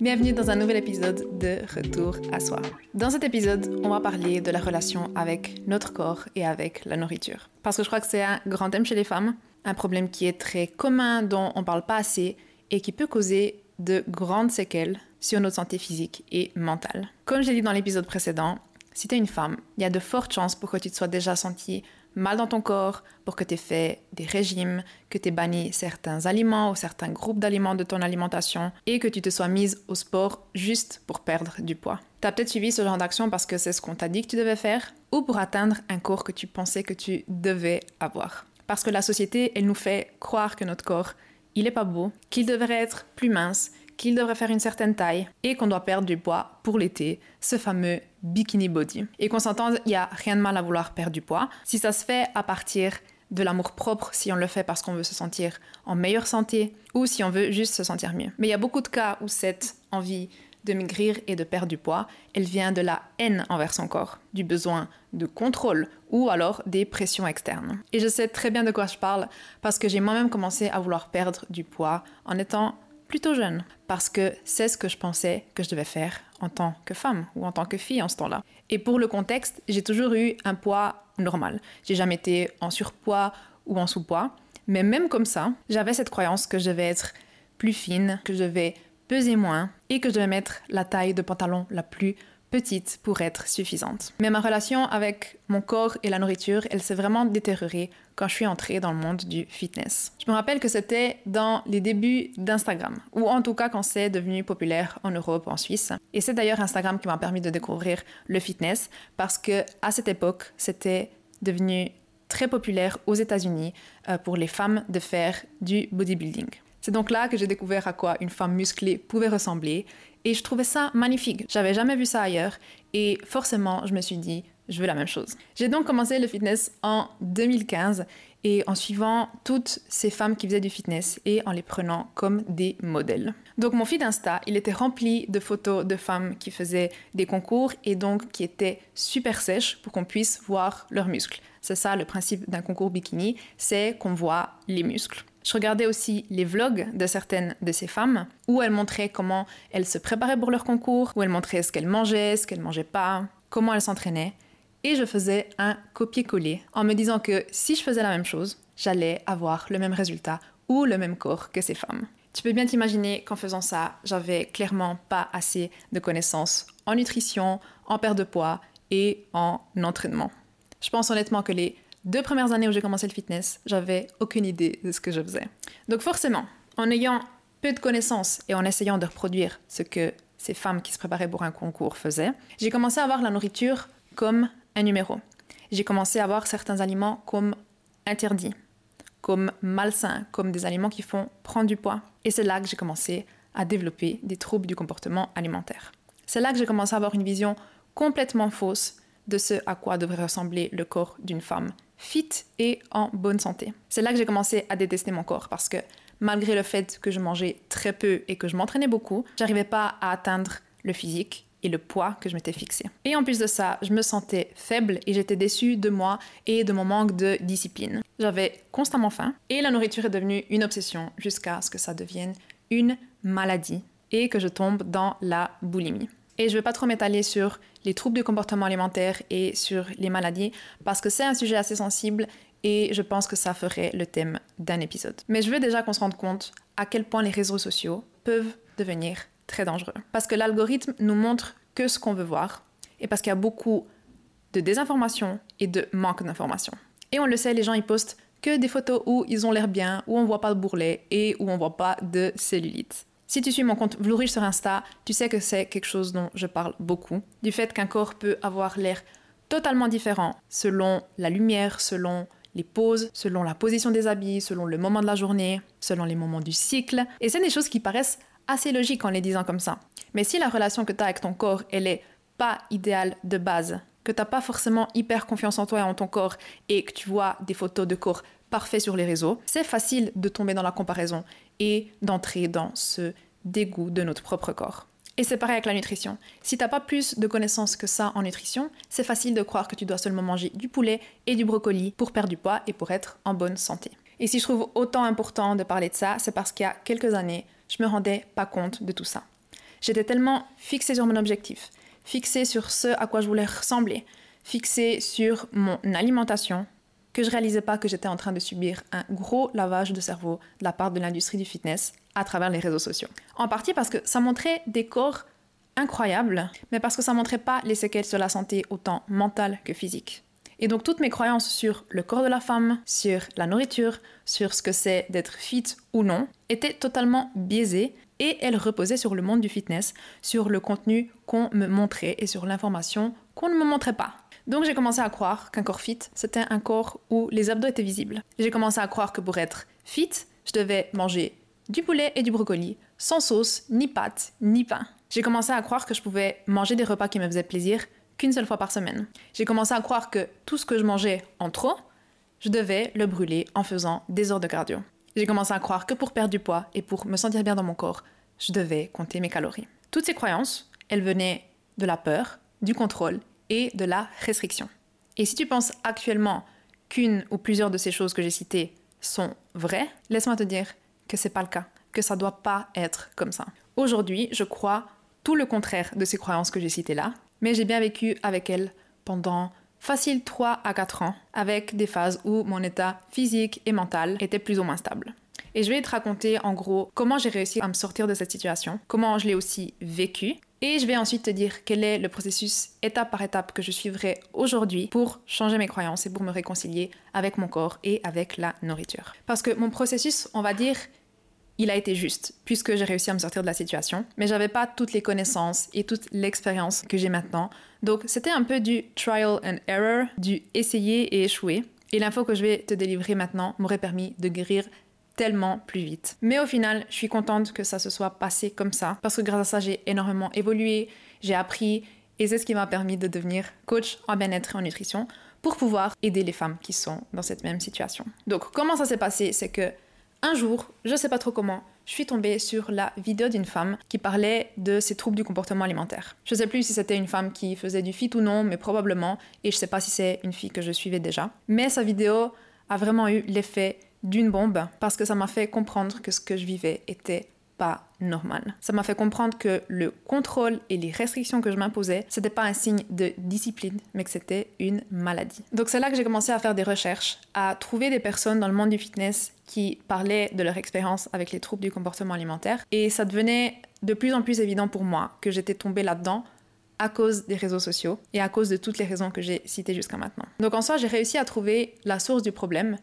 Bienvenue dans un nouvel épisode de Retour à soi. Dans cet épisode, on va parler de la relation avec notre corps et avec la nourriture. Parce que je crois que c'est un grand thème chez les femmes, un problème qui est très commun, dont on ne parle pas assez et qui peut causer de grandes séquelles sur notre santé physique et mentale. Comme j'ai dit dans l'épisode précédent, si tu es une femme, il y a de fortes chances pour que tu te sois déjà sentie mal dans ton corps, pour que tu aies fait des régimes, que tu aies banni certains aliments ou certains groupes d'aliments de ton alimentation et que tu te sois mise au sport juste pour perdre du poids. Tu as peut-être suivi ce genre d'action parce que c'est ce qu'on t'a dit que tu devais faire ou pour atteindre un corps que tu pensais que tu devais avoir. Parce que la société, elle nous fait croire que notre corps, il est pas beau, qu'il devrait être plus mince, qu'il devrait faire une certaine taille et qu'on doit perdre du poids pour l'été, ce fameux bikini body. Et qu'on s'entende, il n'y a rien de mal à vouloir perdre du poids. Si ça se fait à partir de l'amour propre, si on le fait parce qu'on veut se sentir en meilleure santé ou si on veut juste se sentir mieux. Mais il y a beaucoup de cas où cette envie de maigrir et de perdre du poids, elle vient de la haine envers son corps, du besoin de contrôle ou alors des pressions externes. Et je sais très bien de quoi je parle parce que j'ai moi-même commencé à vouloir perdre du poids en étant plutôt jeune, parce que c'est ce que je pensais que je devais faire en tant que femme ou en tant que fille en ce temps-là. Et pour le contexte, j'ai toujours eu un poids normal. J'ai jamais été en surpoids ou en sous-poids, mais même comme ça, j'avais cette croyance que je devais être plus fine, que je devais peser moins et que je devais mettre la taille de pantalon la plus petite pour être suffisante. Mais ma relation avec mon corps et la nourriture, elle s'est vraiment détériorée quand je suis entrée dans le monde du fitness. Je me rappelle que c'était dans les débuts d'Instagram, ou en tout cas quand c'est devenu populaire en Europe, en Suisse. Et c'est d'ailleurs Instagram qui m'a permis de découvrir le fitness, parce que à cette époque, c'était devenu très populaire aux États-Unis euh, pour les femmes de faire du bodybuilding. C'est donc là que j'ai découvert à quoi une femme musclée pouvait ressembler et je trouvais ça magnifique. J'avais jamais vu ça ailleurs et forcément, je me suis dit, je veux la même chose. J'ai donc commencé le fitness en 2015 et en suivant toutes ces femmes qui faisaient du fitness et en les prenant comme des modèles. Donc mon feed Insta, il était rempli de photos de femmes qui faisaient des concours et donc qui étaient super sèches pour qu'on puisse voir leurs muscles. C'est ça le principe d'un concours bikini, c'est qu'on voit les muscles. Je regardais aussi les vlogs de certaines de ces femmes où elles montraient comment elles se préparaient pour leur concours, où elles montraient ce qu'elles mangeaient, ce qu'elles mangeaient pas, comment elles s'entraînaient. Et je faisais un copier-coller en me disant que si je faisais la même chose, j'allais avoir le même résultat ou le même corps que ces femmes. Tu peux bien t'imaginer qu'en faisant ça, j'avais clairement pas assez de connaissances en nutrition, en perte de poids et en entraînement. Je pense honnêtement que les deux premières années où j'ai commencé le fitness, j'avais aucune idée de ce que je faisais. Donc forcément, en ayant peu de connaissances et en essayant de reproduire ce que ces femmes qui se préparaient pour un concours faisaient, j'ai commencé à voir la nourriture comme un numéro. J'ai commencé à voir certains aliments comme interdits, comme malsains, comme des aliments qui font prendre du poids. Et c'est là que j'ai commencé à développer des troubles du comportement alimentaire. C'est là que j'ai commencé à avoir une vision complètement fausse de ce à quoi devrait ressembler le corps d'une femme fit et en bonne santé. C'est là que j'ai commencé à détester mon corps parce que malgré le fait que je mangeais très peu et que je m'entraînais beaucoup, j'arrivais pas à atteindre le physique et le poids que je m'étais fixé. Et en plus de ça, je me sentais faible et j'étais déçue de moi et de mon manque de discipline. J'avais constamment faim et la nourriture est devenue une obsession jusqu'à ce que ça devienne une maladie et que je tombe dans la boulimie. Et je ne vais pas trop m'étaler sur les troubles du comportement alimentaire et sur les maladies parce que c'est un sujet assez sensible et je pense que ça ferait le thème d'un épisode. Mais je veux déjà qu'on se rende compte à quel point les réseaux sociaux peuvent devenir très dangereux. Parce que l'algorithme nous montre que ce qu'on veut voir et parce qu'il y a beaucoup de désinformation et de manque d'information. Et on le sait, les gens ils postent que des photos où ils ont l'air bien, où on voit pas de bourrelet et où on voit pas de cellulite. Si tu suis mon compte Vlourige sur Insta, tu sais que c'est quelque chose dont je parle beaucoup. Du fait qu'un corps peut avoir l'air totalement différent selon la lumière, selon les poses, selon la position des habits, selon le moment de la journée, selon les moments du cycle. Et c'est des choses qui paraissent assez logiques en les disant comme ça. Mais si la relation que tu as avec ton corps, elle est pas idéale de base, que tu n'as pas forcément hyper confiance en toi et en ton corps, et que tu vois des photos de corps parfaits sur les réseaux, c'est facile de tomber dans la comparaison et d'entrer dans ce dégoût de notre propre corps. Et c'est pareil avec la nutrition. Si t'as pas plus de connaissances que ça en nutrition, c'est facile de croire que tu dois seulement manger du poulet et du brocoli pour perdre du poids et pour être en bonne santé. Et si je trouve autant important de parler de ça, c'est parce qu'il y a quelques années, je me rendais pas compte de tout ça. J'étais tellement fixée sur mon objectif, fixée sur ce à quoi je voulais ressembler, fixée sur mon alimentation, que je réalisais pas que j'étais en train de subir un gros lavage de cerveau de la part de l'industrie du fitness à travers les réseaux sociaux. En partie parce que ça montrait des corps incroyables, mais parce que ça montrait pas les séquelles sur la santé autant mentale que physique. Et donc toutes mes croyances sur le corps de la femme, sur la nourriture, sur ce que c'est d'être fit ou non, étaient totalement biaisées et elles reposaient sur le monde du fitness, sur le contenu qu'on me montrait et sur l'information qu'on ne me montrait pas. Donc j'ai commencé à croire qu'un corps fit, c'était un corps où les abdos étaient visibles. J'ai commencé à croire que pour être fit, je devais manger du poulet et du brocoli, sans sauce, ni pâtes, ni pain. J'ai commencé à croire que je pouvais manger des repas qui me faisaient plaisir qu'une seule fois par semaine. J'ai commencé à croire que tout ce que je mangeais en trop, je devais le brûler en faisant des heures de cardio. J'ai commencé à croire que pour perdre du poids et pour me sentir bien dans mon corps, je devais compter mes calories. Toutes ces croyances, elles venaient de la peur, du contrôle et de la restriction. Et si tu penses actuellement qu'une ou plusieurs de ces choses que j'ai citées sont vraies, laisse-moi te dire que c'est pas le cas, que ça doit pas être comme ça. Aujourd'hui, je crois tout le contraire de ces croyances que j'ai citées là, mais j'ai bien vécu avec elle pendant facile 3 à 4 ans, avec des phases où mon état physique et mental était plus ou moins stable. Et je vais te raconter en gros comment j'ai réussi à me sortir de cette situation, comment je l'ai aussi vécu, et je vais ensuite te dire quel est le processus étape par étape que je suivrai aujourd'hui pour changer mes croyances et pour me réconcilier avec mon corps et avec la nourriture. Parce que mon processus, on va dire, il a été juste, puisque j'ai réussi à me sortir de la situation. Mais j'avais pas toutes les connaissances et toute l'expérience que j'ai maintenant. Donc c'était un peu du trial and error, du essayer et échouer. Et l'info que je vais te délivrer maintenant m'aurait permis de guérir tellement plus vite. Mais au final, je suis contente que ça se soit passé comme ça, parce que grâce à ça, j'ai énormément évolué, j'ai appris, et c'est ce qui m'a permis de devenir coach en bien-être et en nutrition pour pouvoir aider les femmes qui sont dans cette même situation. Donc comment ça s'est passé? C'est que un jour, je sais pas trop comment, je suis tombée sur la vidéo d'une femme qui parlait de ses troubles du comportement alimentaire. Je sais plus si c'était une femme qui faisait du fit ou non, mais probablement, et je sais pas si c'est une fille que je suivais déjà. Mais sa vidéo a vraiment eu l'effet d'une bombe parce que ça m'a fait comprendre que ce que je vivais était pas normal. Ça m'a fait comprendre que le contrôle et les restrictions que je m'imposais, c'était pas un signe de discipline, mais que c'était une maladie. Donc c'est là que j'ai commencé à faire des recherches, à trouver des personnes dans le monde du fitness qui parlaient de leur expérience avec les troubles du comportement alimentaire et ça devenait de plus en plus évident pour moi que j'étais tombée là-dedans à cause des réseaux sociaux et à cause de toutes les raisons que j'ai citées jusqu'à maintenant. Donc en soi, j'ai réussi à trouver la source du problème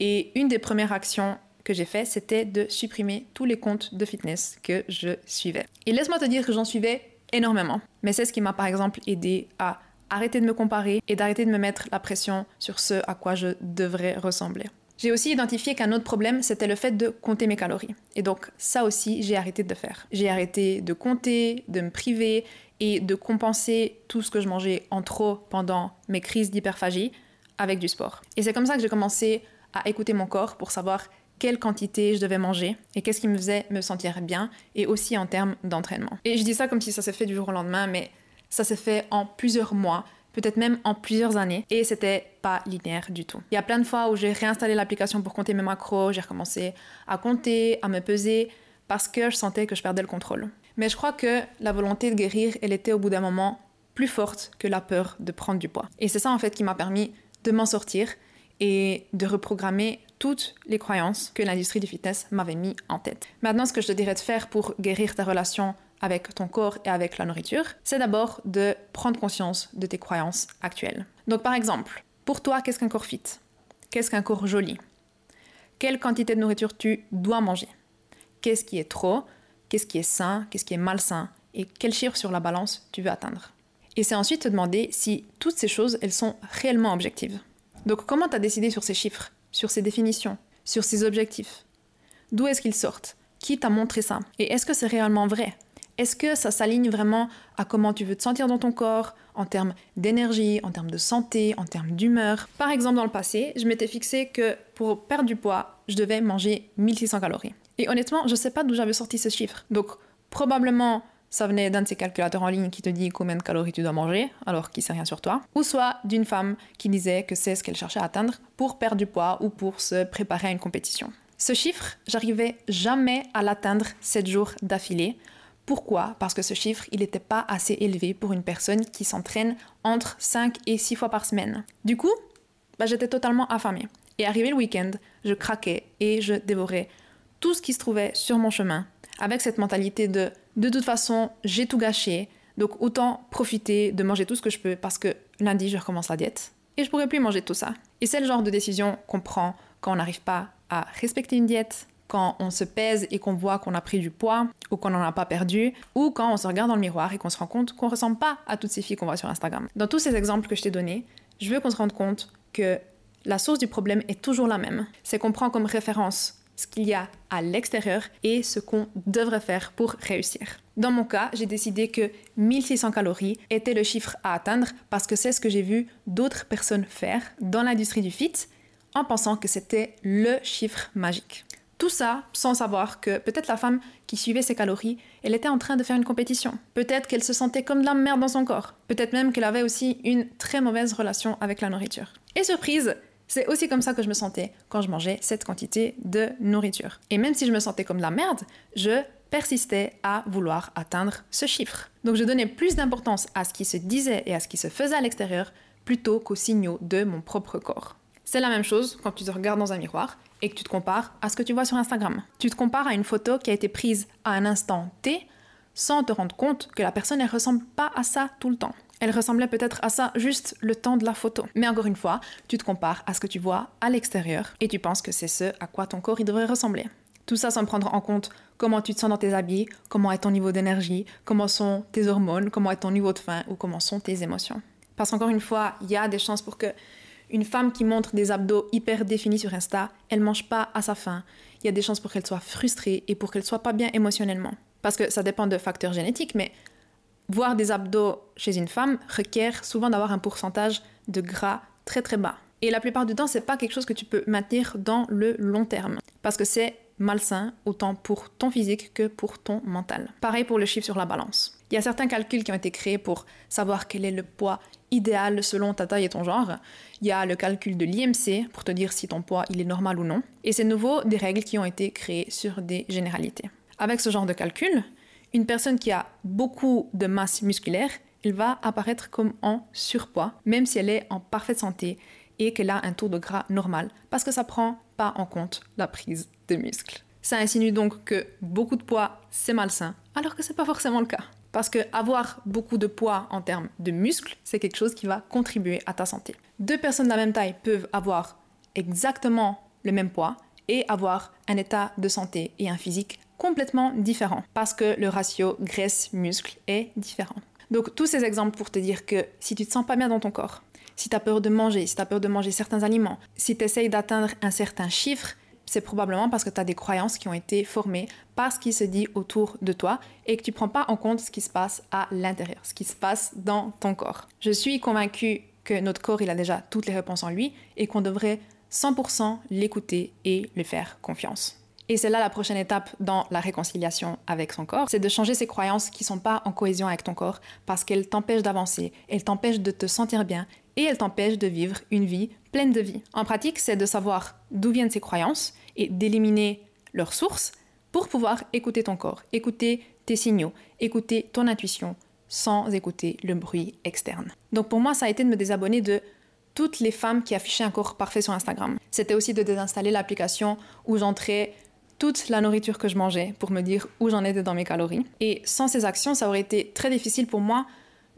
et une des premières actions que j'ai fait, c'était de supprimer tous les comptes de fitness que je suivais. Et laisse-moi te dire que j'en suivais énormément. Mais c'est ce qui m'a par exemple aidé à arrêter de me comparer et d'arrêter de me mettre la pression sur ce à quoi je devrais ressembler. J'ai aussi identifié qu'un autre problème, c'était le fait de compter mes calories. Et donc ça aussi, j'ai arrêté de faire. J'ai arrêté de compter, de me priver et de compenser tout ce que je mangeais en trop pendant mes crises d'hyperphagie avec du sport. Et c'est comme ça que j'ai commencé à écouter mon corps pour savoir quelle quantité je devais manger et qu'est-ce qui me faisait me sentir bien et aussi en termes d'entraînement. Et je dis ça comme si ça s'est fait du jour au lendemain, mais ça s'est fait en plusieurs mois, peut-être même en plusieurs années et c'était pas linéaire du tout. Il y a plein de fois où j'ai réinstallé l'application pour compter mes macros, j'ai recommencé à compter, à me peser parce que je sentais que je perdais le contrôle. Mais je crois que la volonté de guérir, elle était au bout d'un moment plus forte que la peur de prendre du poids. Et c'est ça en fait qui m'a permis de m'en sortir et de reprogrammer toutes les croyances que l'industrie du fitness m'avait mis en tête. Maintenant, ce que je te dirais de faire pour guérir ta relation avec ton corps et avec la nourriture, c'est d'abord de prendre conscience de tes croyances actuelles. Donc par exemple, pour toi, qu'est-ce qu'un corps fit? Qu'est-ce qu'un corps joli? Quelle quantité de nourriture tu dois manger? Qu'est-ce qui est trop? Qu'est-ce qui est sain? Qu'est-ce qui est malsain? Et quel chiffre sur la balance tu veux atteindre? Et c'est ensuite te demander si toutes ces choses, elles sont réellement objectives. Donc comment tu as décidé sur ces chiffres, sur ces définitions, sur ces objectifs? D'où est-ce qu'ils sortent? Qui t'a montré ça? Et est-ce que c'est réellement vrai? Est-ce que ça s'aligne vraiment à comment tu veux te sentir dans ton corps, en termes d'énergie, en termes de santé, en termes d'humeur? Par exemple, dans le passé, je m'étais fixé que pour perdre du poids, je devais manger 1600 calories. Et honnêtement, je ne sais pas d'où j'avais sorti ce chiffre. Donc probablement ça venait d'un de ces calculateurs en ligne qui te dit combien de calories tu dois manger, alors qu'il sait rien sur toi, ou soit d'une femme qui disait que c'est ce qu'elle cherchait à atteindre pour perdre du poids ou pour se préparer à une compétition. Ce chiffre, j'arrivais jamais à l'atteindre 7 jours d'affilée. Pourquoi? Parce que ce chiffre, il n'était pas assez élevé pour une personne qui s'entraîne entre 5 et 6 fois par semaine. Du coup, bah, j'étais totalement affamée. Et arrivé le week-end, je craquais et je dévorais tout ce qui se trouvait sur mon chemin, avec cette mentalité de de toute façon, j'ai tout gâché, donc autant profiter de manger tout ce que je peux parce que lundi, je recommence la diète et je pourrai plus manger tout ça. Et c'est le genre de décision qu'on prend quand on n'arrive pas à respecter une diète, quand on se pèse et qu'on voit qu'on a pris du poids ou qu'on n'en a pas perdu, ou quand on se regarde dans le miroir et qu'on se rend compte qu'on ressemble pas à toutes ces filles qu'on voit sur Instagram. Dans tous ces exemples que je t'ai donnés, je veux qu'on se rende compte que la source du problème est toujours la même. C'est qu'on prend comme référence ce qu'il y a à l'extérieur et ce qu'on devrait faire pour réussir. Dans mon cas, j'ai décidé que 1600 calories était le chiffre à atteindre parce que c'est ce que j'ai vu d'autres personnes faire dans l'industrie du fit en pensant que c'était le chiffre magique. Tout ça sans savoir que peut-être la femme qui suivait ses calories, elle était en train de faire une compétition. Peut-être qu'elle se sentait comme de la merde dans son corps. Peut-être même qu'elle avait aussi une très mauvaise relation avec la nourriture. Et surprise, c'est aussi comme ça que je me sentais quand je mangeais cette quantité de nourriture. Et même si je me sentais comme de la merde, je persistais à vouloir atteindre ce chiffre. Donc je donnais plus d'importance à ce qui se disait et à ce qui se faisait à l'extérieur plutôt qu'aux signaux de mon propre corps. C'est la même chose quand tu te regardes dans un miroir et que tu te compares à ce que tu vois sur Instagram. Tu te compares à une photo qui a été prise à un instant T sans te rendre compte que la personne ne ressemble pas à ça tout le temps. Elle ressemblait peut-être à ça juste le temps de la photo. Mais encore une fois, tu te compares à ce que tu vois à l'extérieur et tu penses que c'est ce à quoi ton corps il devrait ressembler. Tout ça sans prendre en compte comment tu te sens dans tes habits, comment est ton niveau d'énergie, comment sont tes hormones, comment est ton niveau de faim ou comment sont tes émotions. Parce qu'encore une fois, il y a des chances pour que une femme qui montre des abdos hyper définis sur Insta, elle mange pas à sa faim. Il y a des chances pour qu'elle soit frustrée et pour qu'elle soit pas bien émotionnellement. Parce que ça dépend de facteurs génétiques, mais Voir des abdos chez une femme requiert souvent d'avoir un pourcentage de gras très très bas. Et la plupart du temps, c'est pas quelque chose que tu peux maintenir dans le long terme parce que c'est malsain autant pour ton physique que pour ton mental. Pareil pour le chiffre sur la balance. Il y a certains calculs qui ont été créés pour savoir quel est le poids idéal selon ta taille et ton genre. Il y a le calcul de l'IMC pour te dire si ton poids il est normal ou non. Et c'est nouveau des règles qui ont été créées sur des généralités. Avec ce genre de calcul, une personne qui a beaucoup de masse musculaire, elle va apparaître comme en surpoids, même si elle est en parfaite santé et qu'elle a un taux de gras normal, parce que ça prend pas en compte la prise de muscles. Ça insinue donc que beaucoup de poids, c'est malsain, alors que c'est pas forcément le cas. Parce que avoir beaucoup de poids en termes de muscles, c'est quelque chose qui va contribuer à ta santé. Deux personnes de la même taille peuvent avoir exactement le même poids et avoir un état de santé et un physique complètement différent parce que le ratio graisse-muscle est différent. Donc tous ces exemples pour te dire que si tu te sens pas bien dans ton corps, si tu as peur de manger, si tu as peur de manger certains aliments, si tu essayes d'atteindre un certain chiffre, c'est probablement parce que tu as des croyances qui ont été formées par ce qui se dit autour de toi et que tu prends pas en compte ce qui se passe à l'intérieur, ce qui se passe dans ton corps. Je suis convaincue que notre corps, il a déjà toutes les réponses en lui et qu'on devrait 100% l'écouter et lui faire confiance. Et c'est là la prochaine étape dans la réconciliation avec son corps, c'est de changer ses croyances qui sont pas en cohésion avec ton corps parce qu'elles t'empêchent d'avancer, elles t'empêchent de te sentir bien et elles t'empêchent de vivre une vie pleine de vie. En pratique, c'est de savoir d'où viennent ces croyances et d'éliminer leurs sources pour pouvoir écouter ton corps, écouter tes signaux, écouter ton intuition sans écouter le bruit externe. Donc pour moi, ça a été de me désabonner de toutes les femmes qui affichaient un corps parfait sur Instagram. C'était aussi de désinstaller l'application où j'entrais toute la nourriture que je mangeais pour me dire où j'en étais dans mes calories. Et sans ces actions, ça aurait été très difficile pour moi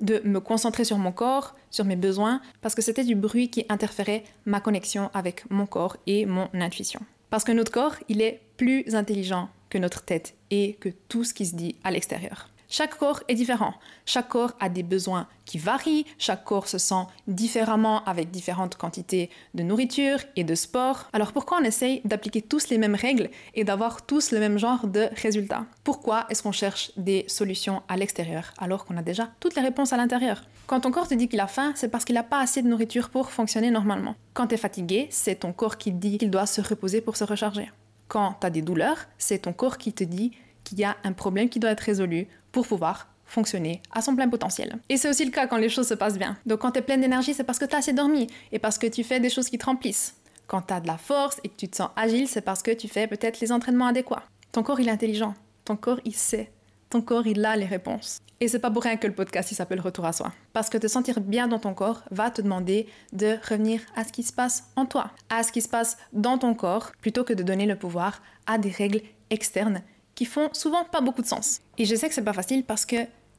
de me concentrer sur mon corps, sur mes besoins, parce que c'était du bruit qui interférait ma connexion avec mon corps et mon intuition. Parce que notre corps, il est plus intelligent que notre tête et que tout ce qui se dit à l'extérieur. Chaque corps est différent. Chaque corps a des besoins qui varient. Chaque corps se sent différemment avec différentes quantités de nourriture et de sport. Alors pourquoi on essaye d'appliquer tous les mêmes règles et d'avoir tous le même genre de résultats? Pourquoi est-ce qu'on cherche des solutions à l'extérieur alors qu'on a déjà toutes les réponses à l'intérieur? Quand ton corps te dit qu'il a faim, c'est parce qu'il n'a pas assez de nourriture pour fonctionner normalement. Quand tu es fatigué, c'est ton corps qui dit qu'il doit se reposer pour se recharger. Quand tu as des douleurs, c'est ton corps qui te dit qu'il y a un problème qui doit être résolu pour pouvoir fonctionner à son plein potentiel. Et c'est aussi le cas quand les choses se passent bien. Donc quand tu es pleine d'énergie, c'est parce que tu as assez dormi et parce que tu fais des choses qui te remplissent. Quand tu as de la force et que tu te sens agile, c'est parce que tu fais peut-être les entraînements adéquats. Ton corps, il est intelligent. Ton corps, il sait. Ton corps, il a les réponses. Et c'est pas pour rien que le podcast il s'appelle Retour à soi. Parce que te sentir bien dans ton corps va te demander de revenir à ce qui se passe en toi, à ce qui se passe dans ton corps, plutôt que de donner le pouvoir à des règles externes qui font souvent pas beaucoup de sens. Et je sais que c'est pas facile parce que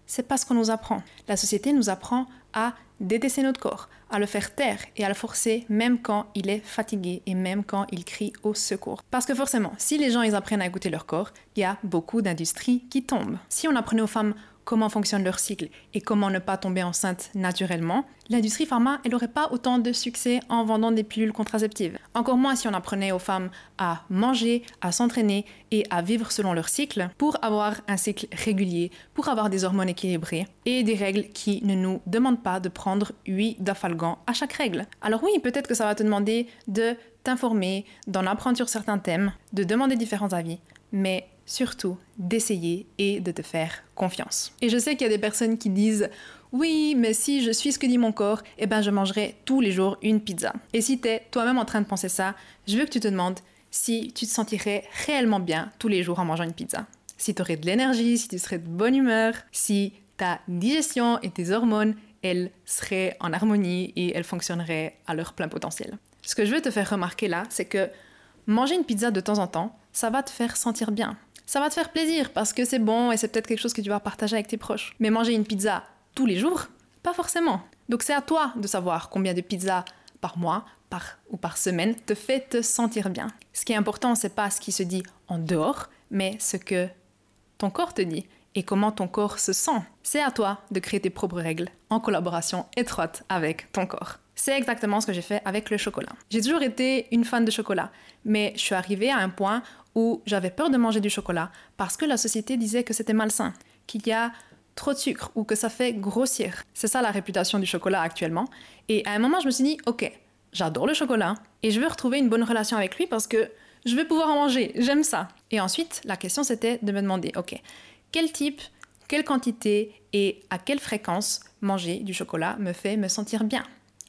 c'est pas ce qu'on nous apprend. La société nous apprend à détester notre corps, à le faire taire et à le forcer même quand il est fatigué et même quand il crie au secours. Parce que forcément, si les gens ils apprennent à écouter leur corps, il y a beaucoup d'industries qui tombent. Si on apprenait aux femmes comment fonctionne leur cycle et comment ne pas tomber enceinte naturellement, l'industrie pharma, elle n'aurait pas autant de succès en vendant des pilules contraceptives. Encore moins si on apprenait aux femmes à manger, à s'entraîner et à vivre selon leur cycle pour avoir un cycle régulier, pour avoir des hormones équilibrées et des règles qui ne nous demandent pas de prendre 8 d'afalgan à chaque règle. Alors oui, peut-être que ça va te demander de t'informer, d'en apprendre sur certains thèmes, de demander différents avis, mais surtout d'essayer et de te faire confiance. Et je sais qu'il y a des personnes qui disent oui, mais si je suis ce que dit mon corps, eh ben je mangerai tous les jours une pizza. Et si tu es toi-même en train de penser ça, je veux que tu te demandes si tu te sentirais réellement bien tous les jours en mangeant une pizza. Si tu aurais de l'énergie, si tu serais de bonne humeur, si ta digestion et tes hormones, elles seraient en harmonie et elles fonctionneraient à leur plein potentiel. Ce que je veux te faire remarquer là, c'est que manger une pizza de temps en temps, ça va te faire sentir bien ça va te faire plaisir parce que c'est bon et c'est peut-être quelque chose que tu vas partager avec tes proches. Mais manger une pizza tous les jours, pas forcément. Donc c'est à toi de savoir combien de pizzas par mois, par ou par semaine te fait te sentir bien. Ce qui est important, c'est pas ce qui se dit en dehors, mais ce que ton corps te dit et comment ton corps se sent. C'est à toi de créer tes propres règles en collaboration étroite avec ton corps. C'est exactement ce que j'ai fait avec le chocolat. J'ai toujours été une fan de chocolat, mais je suis arrivée à un point où j'avais peur de manger du chocolat parce que la société disait que c'était malsain, qu'il y a trop de sucre ou que ça fait grossir. C'est ça la réputation du chocolat actuellement. Et à un moment, je me suis dit, ok, j'adore le chocolat et je veux retrouver une bonne relation avec lui parce que je vais pouvoir en manger, j'aime ça. Et ensuite, la question c'était de me demander, ok, quel type, quelle quantité et à quelle fréquence manger du chocolat me fait me sentir bien?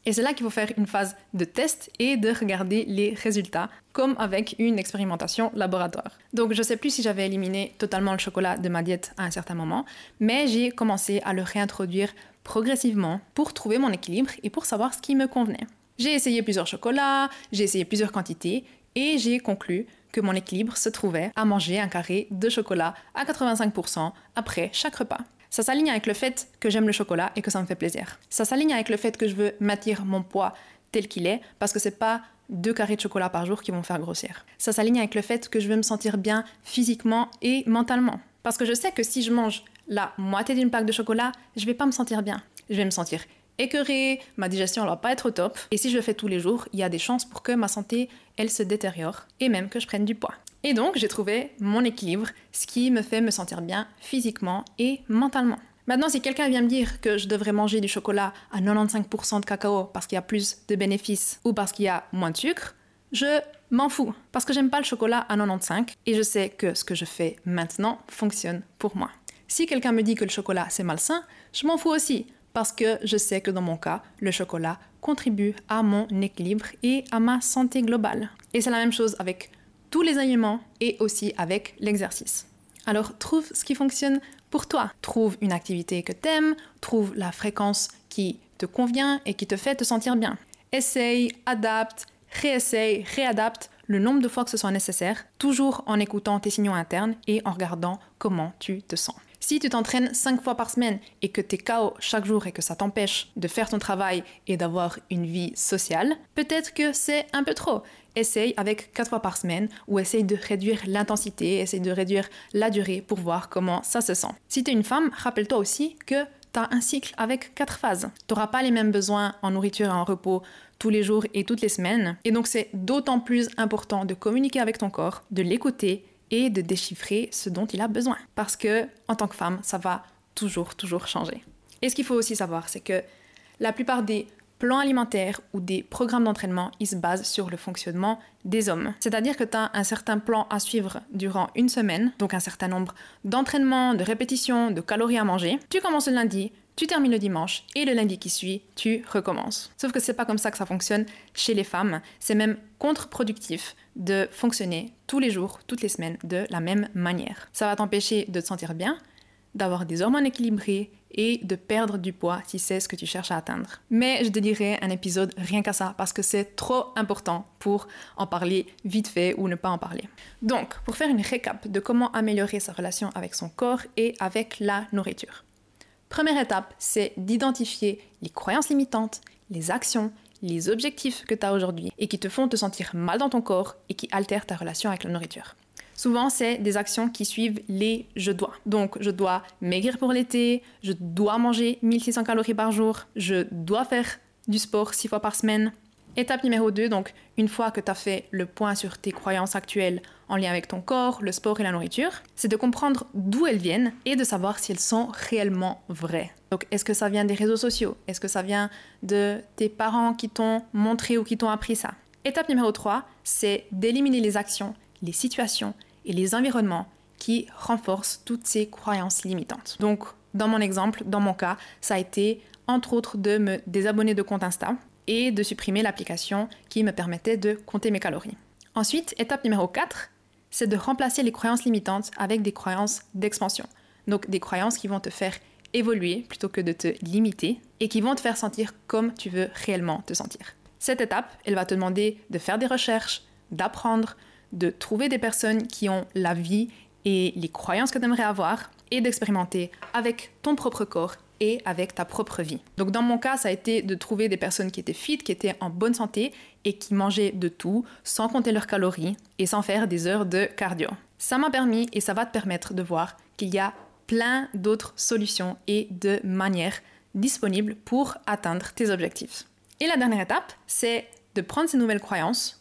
Et c'est là qu'il faut faire une phase de test et de regarder les résultats, comme avec une expérimentation laboratoire. Donc je ne sais plus si j'avais éliminé totalement le chocolat de ma diète à un certain moment, mais j'ai commencé à le réintroduire progressivement pour trouver mon équilibre et pour savoir ce qui me convenait. J'ai essayé plusieurs chocolats, j'ai essayé plusieurs quantités et j'ai conclu que mon équilibre se trouvait à manger un carré de chocolat à 85% après chaque repas. Ça s'aligne avec le fait que j'aime le chocolat et que ça me fait plaisir. Ça s'aligne avec le fait que je veux maintenir mon poids tel qu'il est parce que c'est pas deux carrés de chocolat par jour qui vont faire grossir. Ça s'aligne avec le fait que je veux me sentir bien physiquement et mentalement. Parce que je sais que si je mange la moitié d'une plaque de chocolat, je vais pas me sentir bien. Je vais me sentir écœurée, ma digestion ne va pas être au top. Et si je le fais tous les jours, il y a des chances pour que ma santé, elle se détériore et même que je prenne du poids. Et donc, j'ai trouvé mon équilibre, ce qui me fait me sentir bien physiquement et mentalement. Maintenant, si quelqu'un vient me dire que je devrais manger du chocolat à 95% de cacao parce qu'il y a plus de bénéfices ou parce qu'il y a moins de sucre, je m'en fous. Parce que j'aime pas le chocolat à 95 et je sais que ce que je fais maintenant fonctionne pour moi. Si quelqu'un me dit que le chocolat c'est malsain, je m'en fous aussi. Parce que je sais que dans mon cas, le chocolat contribue à mon équilibre et à ma santé globale. Et c'est la même chose avec tous les aliments et aussi avec l'exercice. Alors trouve ce qui fonctionne pour toi. Trouve une activité que t'aimes, trouve la fréquence qui te convient et qui te fait te sentir bien. Essaye, adapte, réessaye, réadapte le nombre de fois que ce soit nécessaire, toujours en écoutant tes signaux internes et en regardant comment tu te sens. Si tu t'entraînes 5 fois par semaine et que tu es KO chaque jour et que ça t'empêche de faire ton travail et d'avoir une vie sociale, peut-être que c'est un peu trop. Essaye avec 4 fois par semaine ou essaye de réduire l'intensité, essaye de réduire la durée pour voir comment ça se sent. Si tu es une femme, rappelle-toi aussi que tu as un cycle avec 4 phases. Tu n'auras pas les mêmes besoins en nourriture et en repos tous les jours et toutes les semaines. Et donc c'est d'autant plus important de communiquer avec ton corps, de l'écouter et de déchiffrer ce dont il a besoin. Parce que, en tant que femme, ça va toujours, toujours changer. Et ce qu'il faut aussi savoir, c'est que la plupart des plans alimentaires ou des programmes d'entraînement, ils se basent sur le fonctionnement des hommes. C'est-à-dire que tu as un certain plan à suivre durant une semaine, donc un certain nombre d'entraînements, de répétitions, de calories à manger. Tu commences le lundi, tu termines le dimanche et le lundi qui suit, tu recommences. Sauf que c'est pas comme ça que ça fonctionne chez les femmes. C'est même contre-productif de fonctionner tous les jours, toutes les semaines de la même manière. Ça va t'empêcher de te sentir bien, d'avoir des hormones équilibrées et de perdre du poids si c'est ce que tu cherches à atteindre. Mais je te dirai un épisode rien qu'à ça parce que c'est trop important pour en parler vite fait ou ne pas en parler. Donc, pour faire une récap de comment améliorer sa relation avec son corps et avec la nourriture. Première étape, c'est d'identifier les croyances limitantes, les actions, les objectifs que tu as aujourd'hui et qui te font te sentir mal dans ton corps et qui altèrent ta relation avec la nourriture. Souvent, c'est des actions qui suivent les je dois. Donc, je dois maigrir pour l'été, je dois manger 1600 calories par jour, je dois faire du sport six fois par semaine. Étape numéro 2, donc une fois que tu as fait le point sur tes croyances actuelles en lien avec ton corps, le sport et la nourriture, c'est de comprendre d'où elles viennent et de savoir si elles sont réellement vraies. Donc est-ce que ça vient des réseaux sociaux? Est-ce que ça vient de tes parents qui t'ont montré ou qui t'ont appris ça? Étape numéro 3, c'est d'éliminer les actions, les situations et les environnements qui renforcent toutes ces croyances limitantes. Donc, dans mon exemple, dans mon cas, ça a été entre autres de me désabonner de compte Insta et de supprimer l'application qui me permettait de compter mes calories. Ensuite, étape numéro 4, c'est de remplacer les croyances limitantes avec des croyances d'expansion. Donc des croyances qui vont te faire évoluer plutôt que de te limiter et qui vont te faire sentir comme tu veux réellement te sentir. Cette étape, elle va te demander de faire des recherches, d'apprendre, de trouver des personnes qui ont la vie et les croyances que tu aimerais avoir et d'expérimenter avec ton propre corps et avec ta propre vie. Donc dans mon cas, ça a été de trouver des personnes qui étaient fit, qui étaient en bonne santé et qui mangeaient de tout sans compter leurs calories et sans faire des heures de cardio. Ça m'a permis et ça va te permettre de voir qu'il y a plein d'autres solutions et de manières disponibles pour atteindre tes objectifs. Et la dernière étape, c'est de prendre ces nouvelles croyances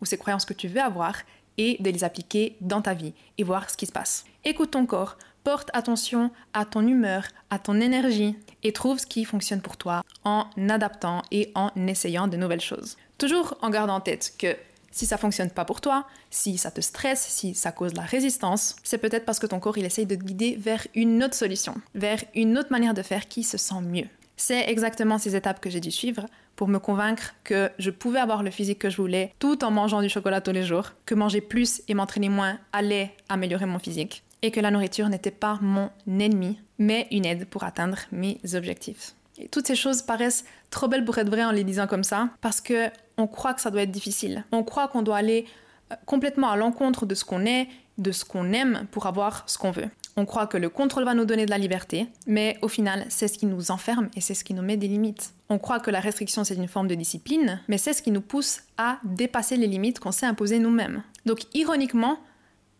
ou ces croyances que tu veux avoir et de les appliquer dans ta vie et voir ce qui se passe. Écoute ton corps, porte attention à ton humeur, à ton énergie et trouve ce qui fonctionne pour toi en adaptant et en essayant de nouvelles choses. Toujours en gardant en tête que si ça fonctionne pas pour toi, si ça te stresse, si ça cause la résistance, c'est peut-être parce que ton corps il essaye de te guider vers une autre solution, vers une autre manière de faire qui se sent mieux. C'est exactement ces étapes que j'ai dû suivre pour me convaincre que je pouvais avoir le physique que je voulais tout en mangeant du chocolat tous les jours, que manger plus et m'entraîner moins allait améliorer mon physique, et que la nourriture n'était pas mon ennemi, mais une aide pour atteindre mes objectifs. Et toutes ces choses paraissent trop belles pour être vraies en les disant comme ça, parce que on croit que ça doit être difficile. On croit qu'on doit aller euh, complètement à l'encontre de ce qu'on est, de ce qu'on aime pour avoir ce qu'on veut. On croit que le contrôle va nous donner de la liberté, mais au final, c'est ce qui nous enferme et c'est ce qui nous met des limites. On croit que la restriction, c'est une forme de discipline, mais c'est ce qui nous pousse à dépasser les limites qu'on s'est imposées nous-mêmes. Donc, ironiquement,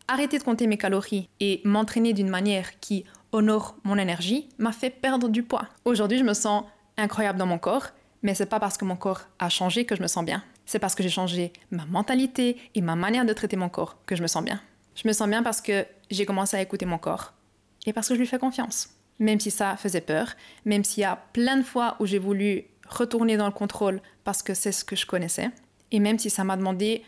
arrêter de compter mes calories et m'entraîner d'une manière qui honore mon énergie m'a fait perdre du poids. Aujourd'hui, je me sens incroyable dans mon corps, mais c'est pas parce que mon corps a changé que je me sens bien. C'est parce que j'ai changé ma mentalité et ma manière de traiter mon corps que je me sens bien. Je me sens bien parce que j'ai commencé à écouter mon corps et parce que je lui fais confiance. Même si ça faisait peur, même s'il y a plein de fois où j'ai voulu retourner dans le contrôle parce que c'est ce que je connaissais, et même si ça m'a demandé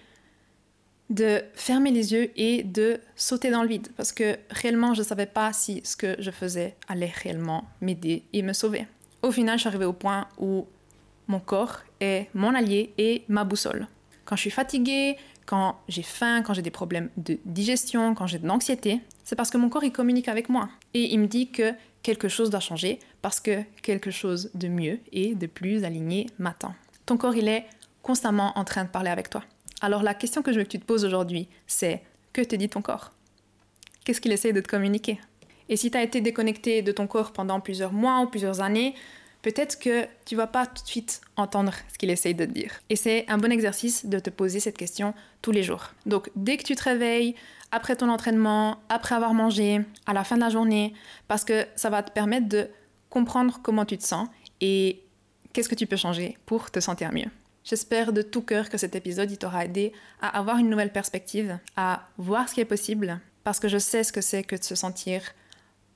de fermer les yeux et de sauter dans le vide parce que réellement je ne savais pas si ce que je faisais allait réellement m'aider et me sauver. Au final, je suis arrivée au point où mon corps est mon allié et ma boussole. Quand je suis fatiguée, quand j'ai faim, quand j'ai des problèmes de digestion, quand j'ai de l'anxiété, c'est parce que mon corps il communique avec moi et il me dit que quelque chose doit changer parce que quelque chose de mieux et de plus aligné m'attend. Ton corps il est constamment en train de parler avec toi. Alors la question que je veux que tu te poses aujourd'hui, c'est que te dit ton corps? Qu'est-ce qu'il essaie de te communiquer? Et si tu as été déconnecté de ton corps pendant plusieurs mois ou plusieurs années, peut-être que tu vas pas tout de suite entendre ce qu'il essaye de te dire. Et c'est un bon exercice de te poser cette question tous les jours. Donc dès que tu te réveilles, après ton entraînement, après avoir mangé, à la fin de la journée, parce que ça va te permettre de comprendre comment tu te sens et qu'est-ce que tu peux changer pour te sentir mieux. J'espère de tout cœur que cet épisode t'aura aidé à avoir une nouvelle perspective, à voir ce qui est possible, parce que je sais ce que c'est que de se sentir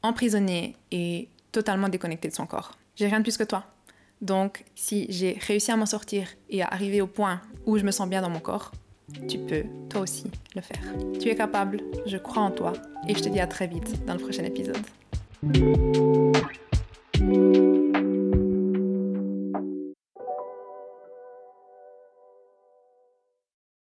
emprisonné et totalement déconnecté de son corps. J'ai rien de plus que toi. Donc, si j'ai réussi à m'en sortir et à arriver au point où je me sens bien dans mon corps, tu peux toi aussi le faire. Tu es capable, je crois en toi et je te dis à très vite dans le prochain épisode.